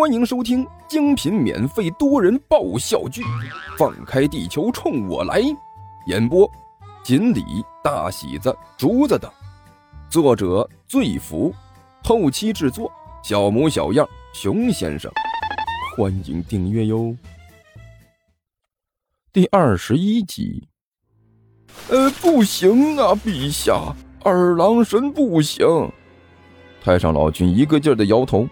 欢迎收听精品免费多人爆笑剧《放开地球冲我来》，演播：锦鲤、大喜子、竹子等，作者：醉福，后期制作：小模小样、熊先生。欢迎订阅哟。第二十一集。呃，不行啊，陛下，二郎神不行。太上老君一个劲儿的摇头。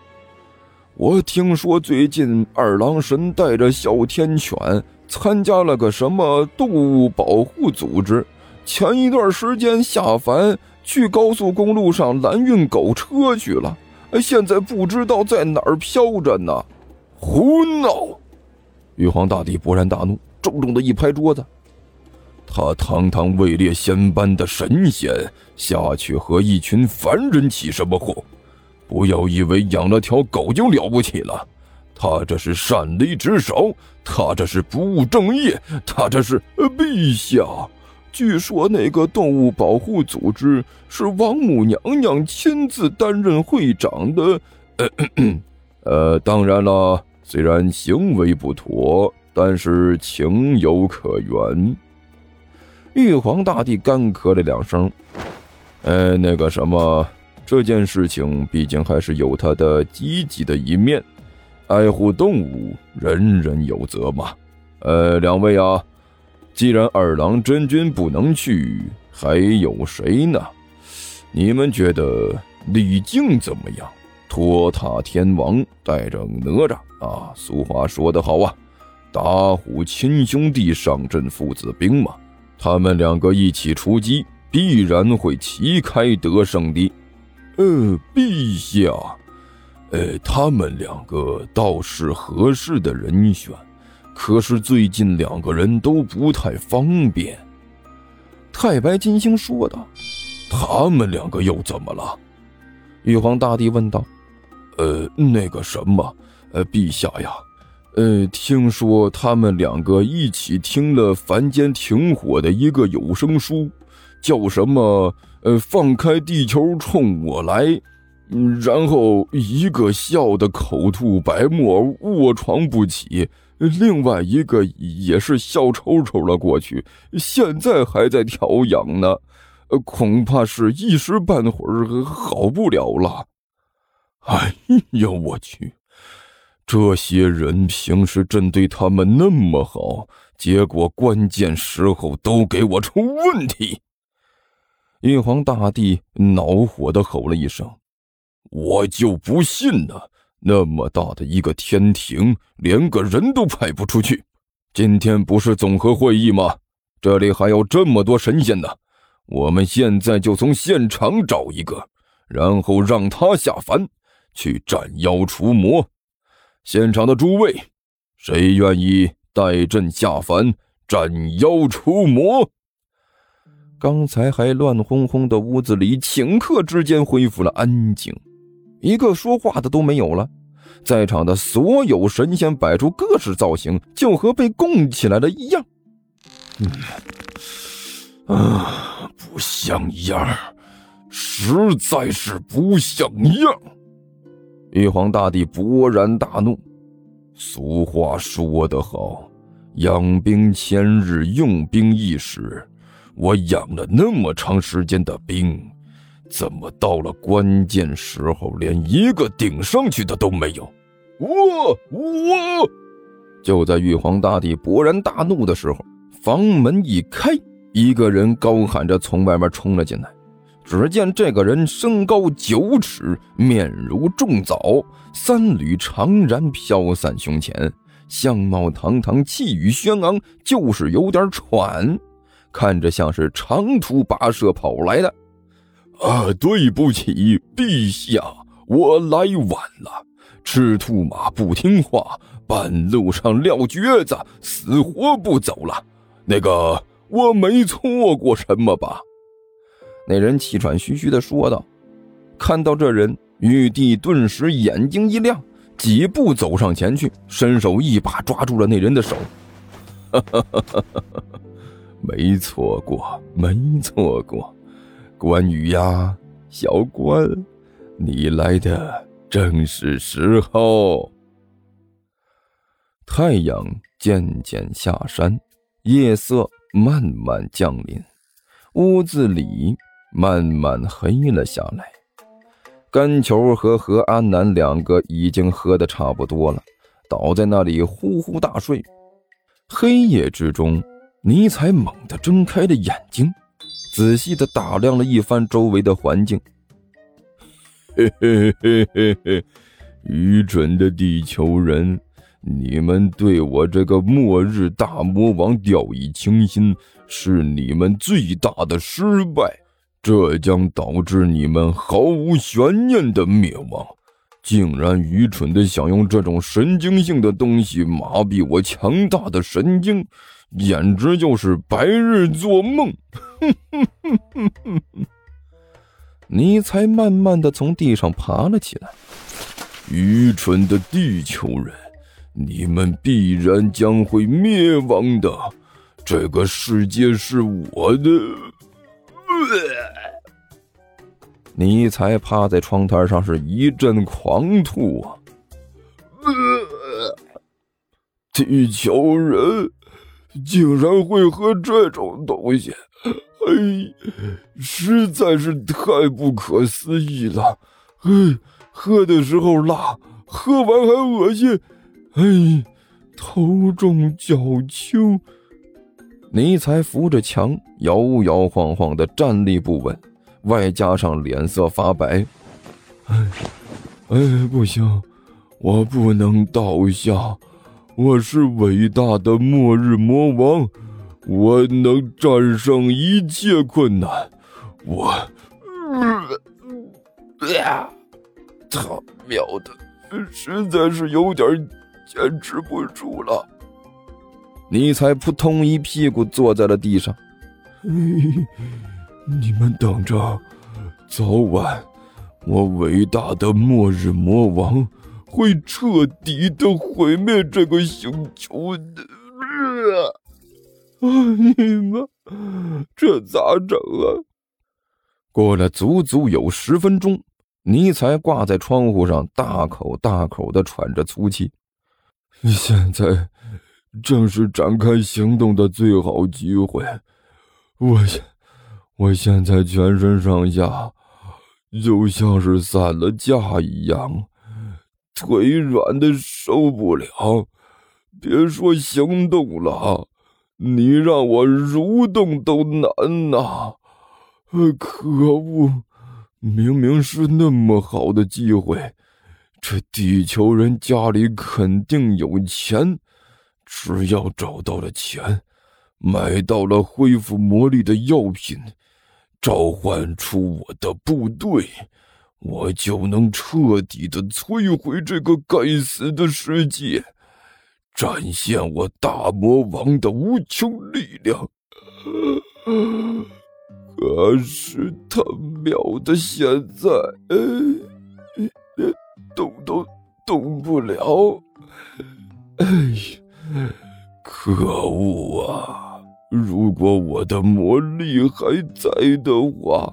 我听说最近二郎神带着哮天犬参加了个什么动物保护组织，前一段时间下凡去高速公路上拦运狗车去了，现在不知道在哪儿飘着呢。胡闹！玉皇大帝勃然大怒，重重的一拍桌子：“他堂堂位列仙班的神仙，下去和一群凡人起什么哄？”不要以为养了条狗就了不起了，他这是擅离职守，他这是不务正业，他这是……陛下，据说那个动物保护组织是王母娘娘亲自担任会长的。呃，当然了，虽然行为不妥，但是情有可原。玉皇大帝干咳了两声，呃，那个什么。这件事情毕竟还是有它的积极的一面，爱护动物，人人有责嘛。呃，两位啊，既然二郎真君不能去，还有谁呢？你们觉得李靖怎么样？托塔天王带着哪吒啊？俗话说得好啊，打虎亲兄弟，上阵父子兵嘛。他们两个一起出击，必然会旗开得胜的。呃，陛下，呃，他们两个倒是合适的人选，可是最近两个人都不太方便。太白金星说道：“他们两个又怎么了？”玉皇大帝问道：“呃，那个什么，呃，陛下呀，呃，听说他们两个一起听了凡间停火的一个有声书，叫什么？”呃，放开地球冲我来，然后一个笑得口吐白沫，卧床不起；另外一个也是笑抽抽了过去，现在还在调养呢，恐怕是一时半会儿好不了了。哎呀，我去！这些人平时真对他们那么好，结果关键时候都给我出问题。玉皇大帝恼火的吼了一声：“我就不信呢！那么大的一个天庭，连个人都派不出去。今天不是总和会议吗？这里还有这么多神仙呢！我们现在就从现场找一个，然后让他下凡去斩妖除魔。现场的诸位，谁愿意带朕下凡斩妖除魔？”刚才还乱哄哄的屋子里，顷刻之间恢复了安静，一个说话的都没有了。在场的所有神仙摆出各式造型，就和被供起来了一样。嗯，啊，不像样实在是不像样玉皇大帝勃然大怒。俗话说得好，养兵千日，用兵一时。我养了那么长时间的兵，怎么到了关键时候连一个顶上去的都没有？我我！就在玉皇大帝勃然大怒的时候，房门一开，一个人高喊着从外面冲了进来。只见这个人身高九尺，面如重枣，三缕长髯飘散胸前，相貌堂堂，气宇轩昂，就是有点喘。看着像是长途跋涉跑来的，啊，对不起，陛下，我来晚了。赤兔马不听话，半路上撂蹶子，死活不走了。那个，我没错过什么吧？那人气喘吁吁的说道。看到这人，玉帝顿时眼睛一亮，几步走上前去，伸手一把抓住了那人的手。哈哈哈哈哈哈！没错过，没错过，关羽呀，小关，你来的正是时候。太阳渐渐下山，夜色慢慢降临，屋子里慢慢黑了下来。甘球和何安南两个已经喝得差不多了，倒在那里呼呼大睡。黑夜之中，尼采猛地睁开了眼睛，仔细地打量了一番周围的环境。嘿嘿嘿嘿嘿，愚蠢的地球人，你们对我这个末日大魔王掉以轻心，是你们最大的失败。这将导致你们毫无悬念的灭亡！竟然愚蠢的想用这种神经性的东西麻痹我强大的神经，简直就是白日做梦！哼哼哼哼哼！尼才慢慢的从地上爬了起来。愚蠢的地球人，你们必然将会灭亡的！这个世界是我的。尼才趴在窗台上是一阵狂吐啊！地球人竟然会喝这种东西，哎，实在是太不可思议了！哎，喝的时候辣，喝完还恶心，哎，头重脚轻。尼才扶着墙，摇摇晃晃的站立不稳。外加上脸色发白，哎，哎，不行，我不能倒下，我是伟大的末日魔王，我能战胜一切困难，我，呀，他喵的，实在是有点坚持不住了。尼才扑通一屁股坐在了地上。你们等着，早晚，我伟大的末日魔王会彻底的毁灭这个星球的！啊，你们这咋整啊？过了足足有十分钟，尼才挂在窗户上，大口大口的喘着粗气。现在正是展开行动的最好机会，我想。我现在全身上下就像是散了架一样，腿软的受不了，别说行动了，你让我蠕动都难呐！可恶，明明是那么好的机会，这地球人家里肯定有钱，只要找到了钱，买到了恢复魔力的药品。召唤出我的部队，我就能彻底的摧毁这个该死的世界，展现我大魔王的无穷力量。可是他喵的，现在连动都动不了！哎呀，可恶啊！如果我的魔力还在的话，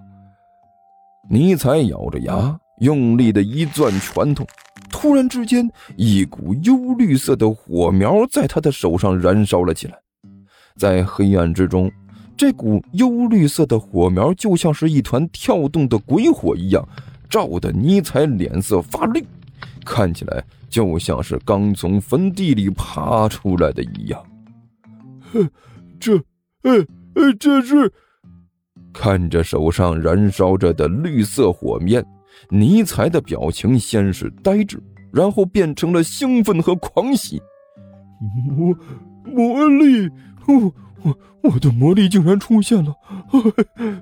尼采咬着牙，用力的一攥拳头。突然之间，一股幽绿色的火苗在他的手上燃烧了起来。在黑暗之中，这股幽绿色的火苗就像是一团跳动的鬼火一样，照得尼采脸色发绿，看起来就像是刚从坟地里爬出来的一样。哼。这，呃呃，这是看着手上燃烧着的绿色火焰，尼采的表情先是呆滞，然后变成了兴奋和狂喜。魔魔力，我我我的魔力竟然出现了！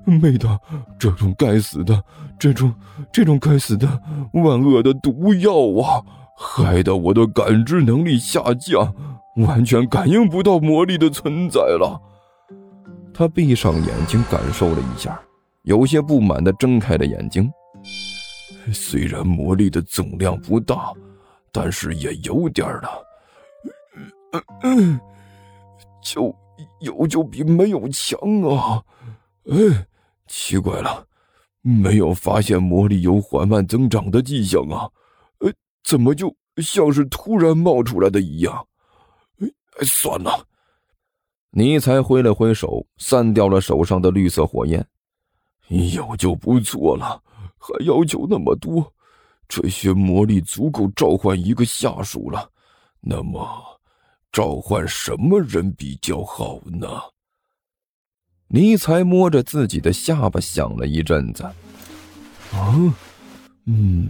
妹的，这种该死的，这种这种该死的万恶的毒药啊，害得我的感知能力下降。完全感应不到魔力的存在了。他闭上眼睛，感受了一下，有些不满的睁开了眼睛。虽然魔力的总量不大，但是也有点了。就有就比没有强啊！哎，奇怪了，没有发现魔力有缓慢增长的迹象啊？呃，怎么就像是突然冒出来的一样？算了。尼才挥了挥手，散掉了手上的绿色火焰。有就不错了，还要求那么多？这些魔力足够召唤一个下属了。那么，召唤什么人比较好呢？尼才摸着自己的下巴想了一阵子。啊，嗯，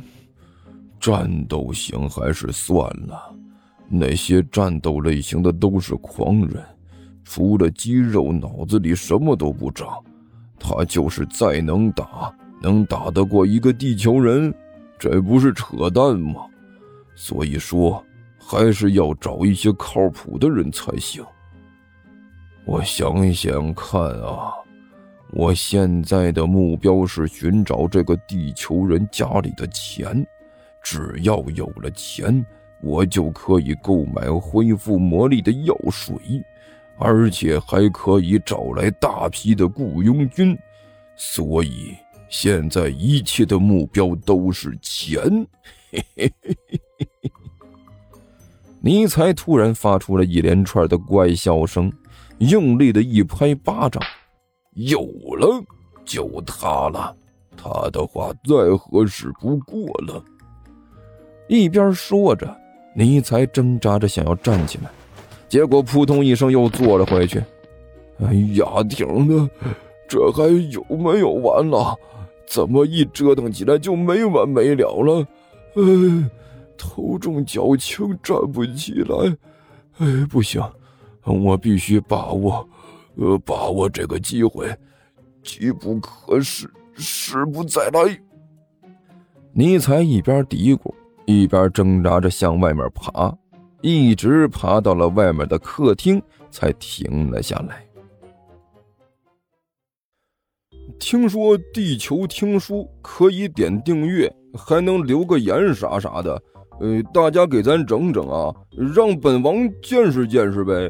战斗型还是算了。那些战斗类型的都是狂人，除了肌肉，脑子里什么都不长。他就是再能打，能打得过一个地球人，这不是扯淡吗？所以说，还是要找一些靠谱的人才行。我想想看啊，我现在的目标是寻找这个地球人家里的钱，只要有了钱，我就可以购买恢复魔力的药水。而且还可以找来大批的雇佣军，所以现在一切的目标都是钱。嘿嘿嘿嘿！尼才突然发出了一连串的怪笑声，用力的一拍巴掌：“有了，就他了，他的话再合适不过了。”一边说着，尼才挣扎着想要站起来。结果扑通一声又坐了回去。哎呀，挺的，这还有没有完了？怎么一折腾起来就没完没了了？哎，头重脚轻，站不起来。哎，不行，我必须把握，呃，把握这个机会，机不可失，失不再来。尼采一边嘀咕，一边挣扎着向外面爬。一直爬到了外面的客厅，才停了下来。听说地球听书可以点订阅，还能留个言啥啥的，呃，大家给咱整整啊，让本王见识见识呗。